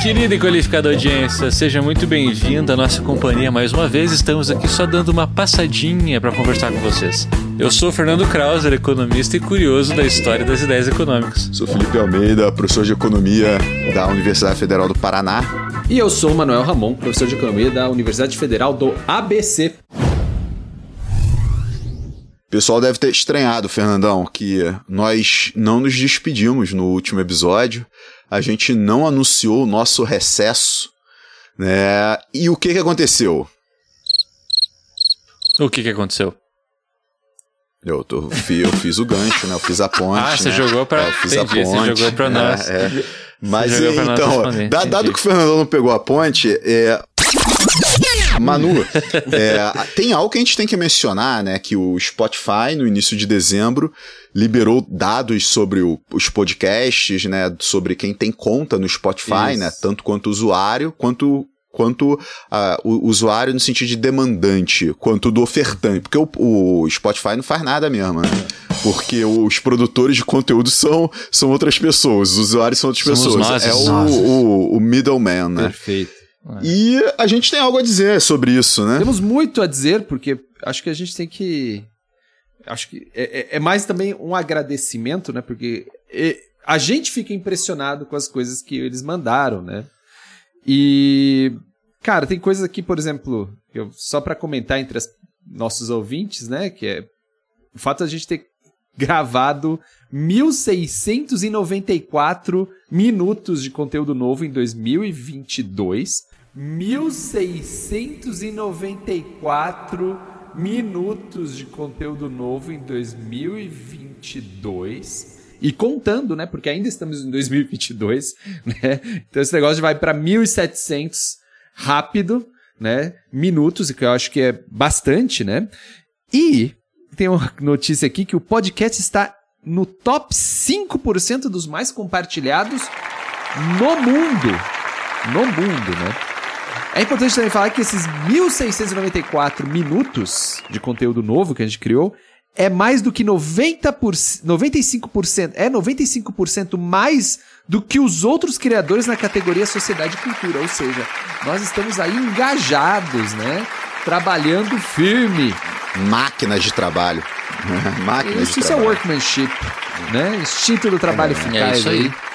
Querida e qualificada audiência, seja muito bem-vindo à nossa companhia mais uma vez. Estamos aqui só dando uma passadinha para conversar com vocês. Eu sou Fernando Krauser, economista e curioso da história das ideias econômicas. Sou Felipe Almeida, professor de economia da Universidade Federal do Paraná. E eu sou Manuel Ramon, professor de economia da Universidade Federal do ABC. O pessoal deve ter estranhado, Fernandão, que nós não nos despedimos no último episódio a gente não anunciou o nosso recesso, né? E o que que aconteceu? O que que aconteceu? Eu, tô, eu fiz o gancho, né? Eu fiz a ponte. Ah, você né? jogou pra. É, eu fiz Entendi, a ponte. Você jogou pra nós. É, é. Mas então, nós dado que o Fernando não pegou a ponte, é, Manu, é, tem algo que a gente tem que mencionar, né? Que o Spotify, no início de dezembro, liberou dados sobre o, os podcasts, né? Sobre quem tem conta no Spotify, Isso. né? Tanto quanto usuário, quanto quanto uh, o usuário no sentido de demandante, quanto do ofertante. Porque o, o Spotify não faz nada mesmo, né? Porque os produtores de conteúdo são, são outras pessoas, os usuários são outras Somos pessoas. Nós, é o, o, o middleman, né? Perfeito. É. E a gente tem algo a dizer sobre isso, né? Temos muito a dizer, porque acho que a gente tem que. Acho que é, é, é mais também um agradecimento, né? Porque a gente fica impressionado com as coisas que eles mandaram, né? E. Cara, tem coisas aqui, por exemplo, eu, só para comentar entre os nossos ouvintes, né? Que é o fato de a gente ter gravado 1694 minutos de conteúdo novo em 2022. 1694 minutos de conteúdo novo em 2022. E contando, né? Porque ainda estamos em 2022, né? Então esse negócio vai para 1700 rápido, né? Minutos, que eu acho que é bastante, né? E tem uma notícia aqui que o podcast está no top 5% dos mais compartilhados no mundo. No mundo, né? É importante também falar que esses 1694 minutos de conteúdo novo que a gente criou é mais do que 90%, 95%, é 95% mais do que os outros criadores na categoria Sociedade e Cultura. Ou seja, nós estamos aí engajados, né? Trabalhando firme. Máquinas de trabalho. Máquinas isso, de isso é trabalho. é workmanship, né? Instinto do trabalho é, eficaz é isso aí. aí.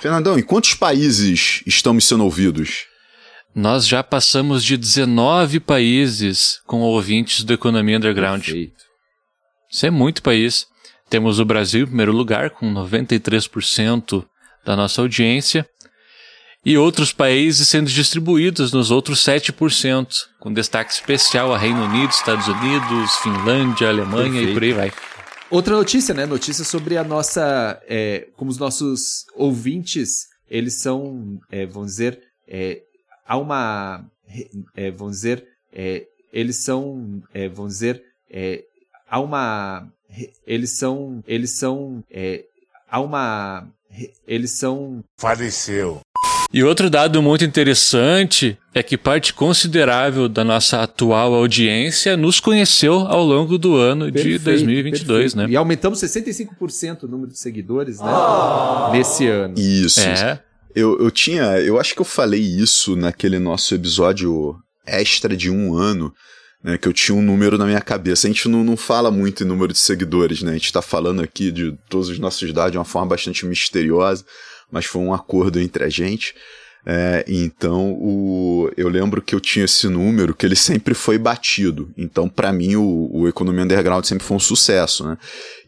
Fernandão, em quantos países estamos sendo ouvidos? Nós já passamos de 19 países com ouvintes do Economia Underground. Perfeito. Isso é muito país. Temos o Brasil em primeiro lugar, com 93% da nossa audiência, e outros países sendo distribuídos nos outros 7%, com destaque especial a Reino Unido, Estados Unidos, Finlândia, Alemanha Perfeito. e por aí vai. Outra notícia, né? Notícia sobre a nossa. É, como os nossos ouvintes, eles são, é, vamos dizer, é, há uma. É, vamos dizer, é, eles são, é, vamos dizer, é, há uma. Eles são. Eles são. há uma. Eles são. Faleceu. E outro dado muito interessante é que parte considerável da nossa atual audiência nos conheceu ao longo do ano perfeito, de 2022, perfeito. né? E aumentamos 65% o número de seguidores, né? Oh. Nesse ano. Isso. É. Eu, eu tinha, eu acho que eu falei isso naquele nosso episódio extra de um ano, né? Que eu tinha um número na minha cabeça. A gente não, não fala muito em número de seguidores, né? A gente tá falando aqui de todos os nossos dados de uma forma bastante misteriosa mas foi um acordo entre a gente. É, então o, eu lembro que eu tinha esse número que ele sempre foi batido. Então, para mim, o, o Economia Underground sempre foi um sucesso, né?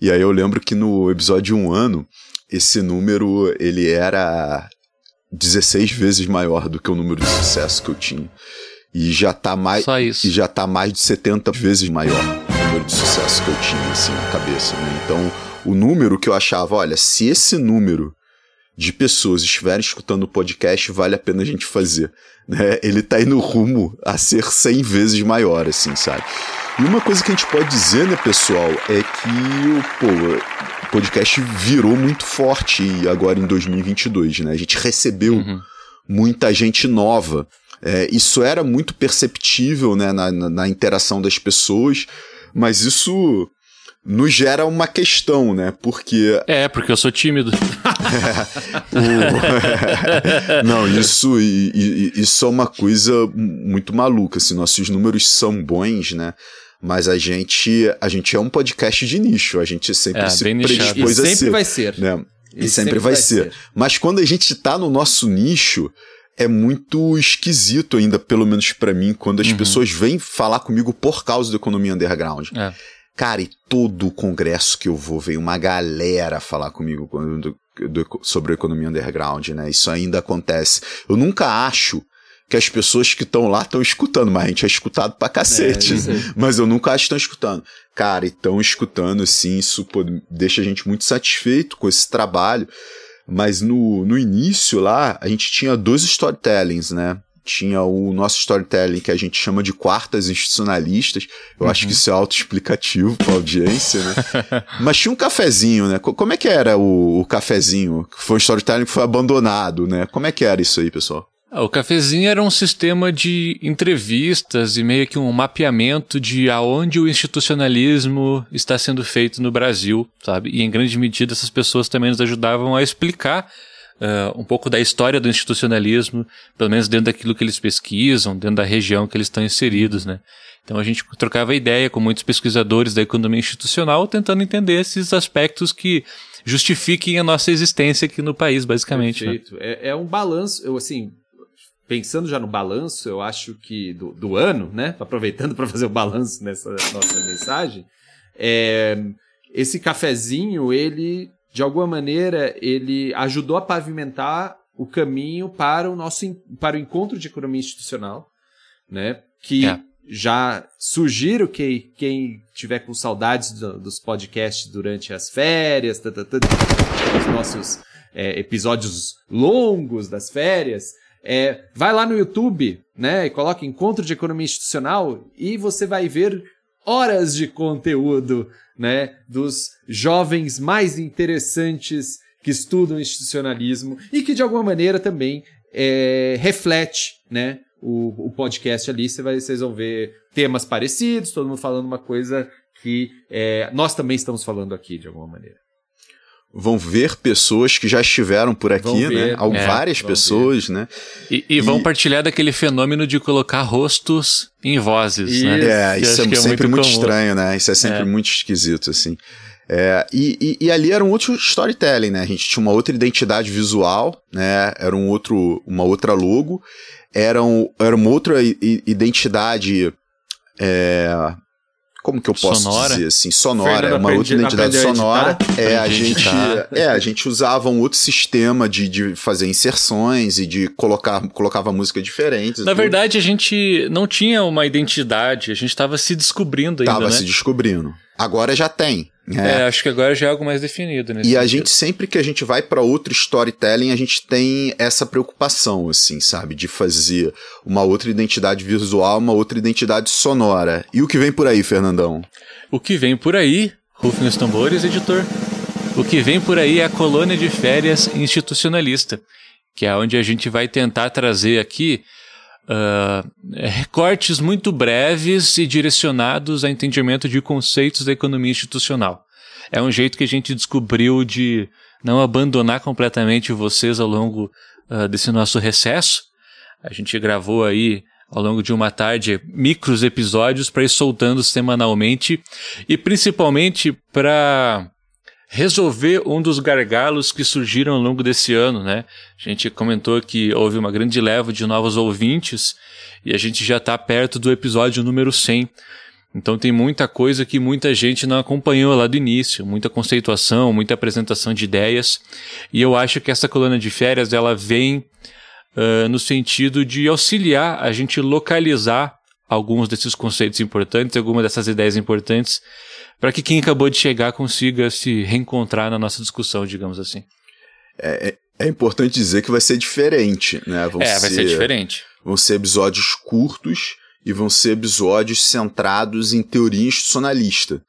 E aí eu lembro que no episódio um ano, esse número ele era 16 vezes maior do que o número de sucesso que eu tinha. E já tá mais e já tá mais de 70 vezes maior o número de sucesso que eu tinha assim na cabeça, né? Então, o número que eu achava, olha, se esse número de pessoas estiverem escutando o podcast, vale a pena a gente fazer. Né? Ele tá indo rumo a ser 100 vezes maior, assim, sabe? E uma coisa que a gente pode dizer, né, pessoal, é que pô, o podcast virou muito forte agora em 2022, né? A gente recebeu uhum. muita gente nova. É, isso era muito perceptível né, na, na, na interação das pessoas, mas isso nos gera uma questão, né? Porque. É, porque eu sou tímido. o... Não, isso, isso é uma coisa muito maluca. Assim, nossos números são bons, né? Mas a gente, a gente é um podcast de nicho. A gente sempre É, se predispôs E a sempre ser. vai ser. né? E, E sempre, sempre vai, vai ser. ser. Mas quando a gente tá no nosso nicho, é muito esquisito ainda, pelo menos pra mim, quando as Uhum. pessoas vêm falar comigo por causa da economia underground. É. Cara, e todo o congresso que eu vou, vem uma galera falar comigo do- do- sobre a economia underground, né? Isso ainda acontece. Eu nunca acho que as pessoas que estão lá estão escutando, mas a gente é escutado pra cacete. É, aí. mas eu nunca acho que estão escutando. Cara, e estão escutando, assim, isso pô, deixa a gente muito satisfeito com esse trabalho. Mas no, no início lá, a gente tinha dois storytellings, né? Tinha o nosso storytelling que a gente chama de quartas institucionalistas. Eu acho que isso é autoexplicativo pra audiência, né? Mas tinha um cafezinho, né? Co- Como é que era o, o cafezinho? Foi um storytelling que foi abandonado, né? Como é que era isso aí, pessoal? Ah, O cafezinho era um sistema de entrevistas e meio que um mapeamento de aonde o institucionalismo está sendo feito no Brasil, sabe? E em grande medida essas pessoas também nos ajudavam a explicar ah, um pouco da história do institucionalismo, pelo menos dentro daquilo que eles pesquisam, dentro da região que eles estão inseridos, né? Então a gente trocava ideia com muitos pesquisadores da economia institucional, tentando entender esses aspectos que justifiquem a nossa existência aqui no país, basicamente. né? Perfeito. É, é um balanço, eu assim, pensando já no balanço, eu acho que do, do ano, né? Aproveitando para fazer o balanço nessa nossa mensagem, é, esse cafezinho, ele, de alguma maneira, ele ajudou a pavimentar o caminho para o nosso para o encontro de economia institucional, né? Que É. já sugiro que quem tiver com saudades do- dos podcasts durante as férias, tã, os nossos é, episódios longos das férias, é, vai lá no YouTube, né, e coloca Encontro de Economia Institucional e você vai ver horas de conteúdo, né, dos jovens mais interessantes que estudam institucionalismo e que de alguma maneira também é, reflete, né, o, o podcast ali. Você vai, vocês vão ver temas parecidos, todo mundo falando uma coisa que é, nós também estamos falando aqui de alguma maneira. Vão ver pessoas que já estiveram por aqui, né? ver, Al- é, várias pessoas, né? E, e vão E- partilhar daquele fenômeno de colocar rostos em vozes, Isso. né? É, isso é que sempre muito, comum. estranho, né? Isso é sempre É. muito esquisito, assim. É, e, e, e ali era um outro storytelling, né? A gente tinha uma outra identidade visual, né? Era um outro, uma outra logo, era, um, era uma outra identidade. é, como que eu posso Sonora? dizer assim? Sonora, Fernando é uma outra identidade a sonora. editar? É, a a gente, editar. é, a gente usava um outro sistema de, de fazer inserções e de colocar colocava música diferente. Na verdade, a gente não tinha uma identidade, a gente estava se descobrindo ainda, Tava né? se descobrindo. Agora já tem. Né? É, acho que agora já é algo mais definido, nesse E a sentido. gente, sempre que a gente vai para outro storytelling, a gente tem essa preocupação, assim, sabe? De fazer uma outra identidade visual, uma outra identidade sonora. E o que vem por aí, Fernandão? O que vem por aí, rufem os tambores, editor. O que vem por aí é a colônia de férias institucionalista, que é onde a gente vai tentar trazer aqui ah, recortes muito breves e direcionados a entendimento de conceitos da economia institucional. É um jeito que a gente descobriu de não abandonar completamente vocês ao longo ah, desse nosso recesso. A gente gravou aí ao longo de uma tarde micros episódios para ir soltando semanalmente e principalmente para resolver um dos gargalos que surgiram ao longo desse ano, né? A gente comentou que houve uma grande leva de novos ouvintes e a gente já está perto do episódio número 100. Então tem muita coisa que muita gente não acompanhou lá do início, muita conceituação, muita apresentação de ideias. E eu acho que essa coluna de férias ela vem uh, no sentido de auxiliar a gente localizar alguns desses conceitos importantes, algumas dessas ideias importantes, para que quem acabou de chegar consiga se reencontrar na nossa discussão, digamos assim. É, é, é importante dizer que vai ser diferente, né? Vão é, vai ser diferente. Vão ser episódios curtos e vão ser episódios centrados em teoria institucionalista.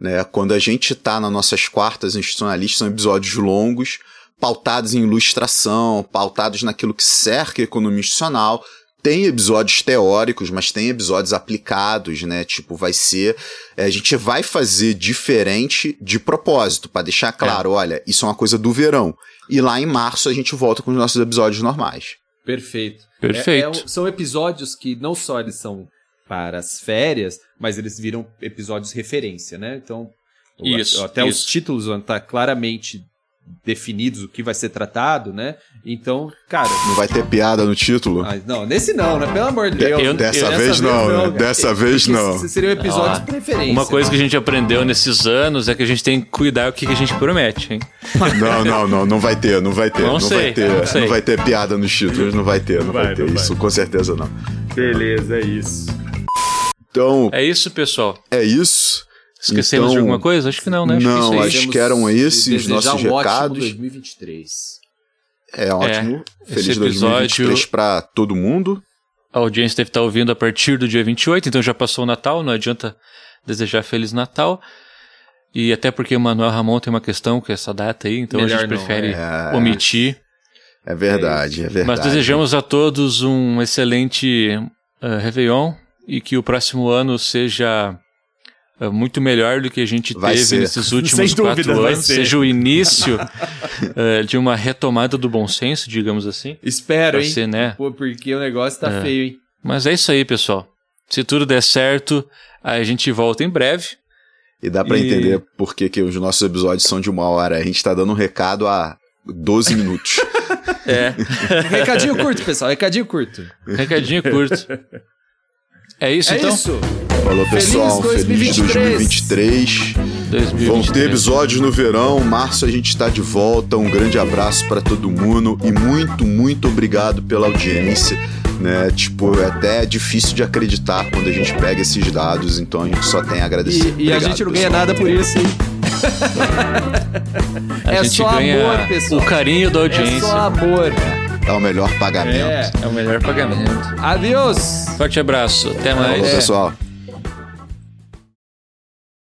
Né? Quando a gente está nas nossas quartas institucionalistas, são episódios longos, pautados em ilustração, pautados naquilo que cerca a economia institucional, tem episódios teóricos, mas tem episódios aplicados, né? Tipo, vai ser. é, a gente vai fazer diferente de propósito, para deixar claro: olha, isso é uma coisa do verão. E lá em março a gente volta com os nossos episódios normais. Perfeito. Perfeito. É- é são episódios que não só eles são para as férias, mas eles viram episódios referência, né? Então, Isso, até os isso. títulos vão estar claramente definidos o que vai ser tratado, né? Então, cara, Não vai ter piada no título? ah, não, nesse não, né? Pelo amor de Deus. eu- Dessa eu- vez não, né? cara. Dessa vez Porque não. esse Seriam episódios Ó, preferência. Uma coisa que a gente aprendeu nesses anos é que a gente tem que cuidar o que a gente promete, hein? Não, não, não, não vai ter, não vai ter. Não Não, sei, vai ter. não sei. Não vai ter piada nos títulos, não vai ter, não vai, Vai, ter. não vai. Isso com certeza não. Beleza, é isso. Então, É isso, pessoal. é isso. Esquecemos Então- de alguma coisa? Acho que não, né? Acho que Não, isso aí. acho que eram esses nossos um ótimo recados. 2023. É ótimo. esse Feliz episódio- 2023 pra todo mundo. A audiência deve estar ouvindo a partir do dia 28, então já passou o Natal, não adianta desejar Feliz Natal. E até porque o Manuel Ramon tem uma questão com essa data aí, então Melhor a gente não, prefere é. omitir. É verdade, é verdade. Mas desejamos a todos um excelente uh, Réveillon e que o próximo ano seja muito melhor do que a gente Vai teve ser. nesses últimos dúvida, quatro vai anos. ser. Seja o início uh, de uma retomada do bom senso, digamos assim. Espero, Pra hein? ser, né? Pô, porque o negócio tá É. feio, hein? Mas é isso aí, pessoal. Se tudo der certo, a gente volta em breve. E dá pra E- entender por que, que os nossos episódios são de uma hora. A gente tá dando um recado há 12 minutos. É, Recadinho curto, pessoal. Recadinho curto. recadinho curto. É isso é então? isso. Falou, Feliz pessoal. Feliz 2023. 2023. Vão 2023. ter episódios no verão. Março a gente tá de volta. Um grande abraço pra todo mundo e muito, muito obrigado pela audiência. Né? Tipo, é até difícil de acreditar quando a gente pega esses dados, então a gente só tem a agradecer. E, e a Obrigado, gente não ganha pessoal. nada por isso, hein? A É gente só ganha amor, pessoal. o carinho da É audiência. só amor. É o melhor pagamento. É. É o melhor pagamento. Adeus. Forte abraço. Até mais. Falou, É. pessoal.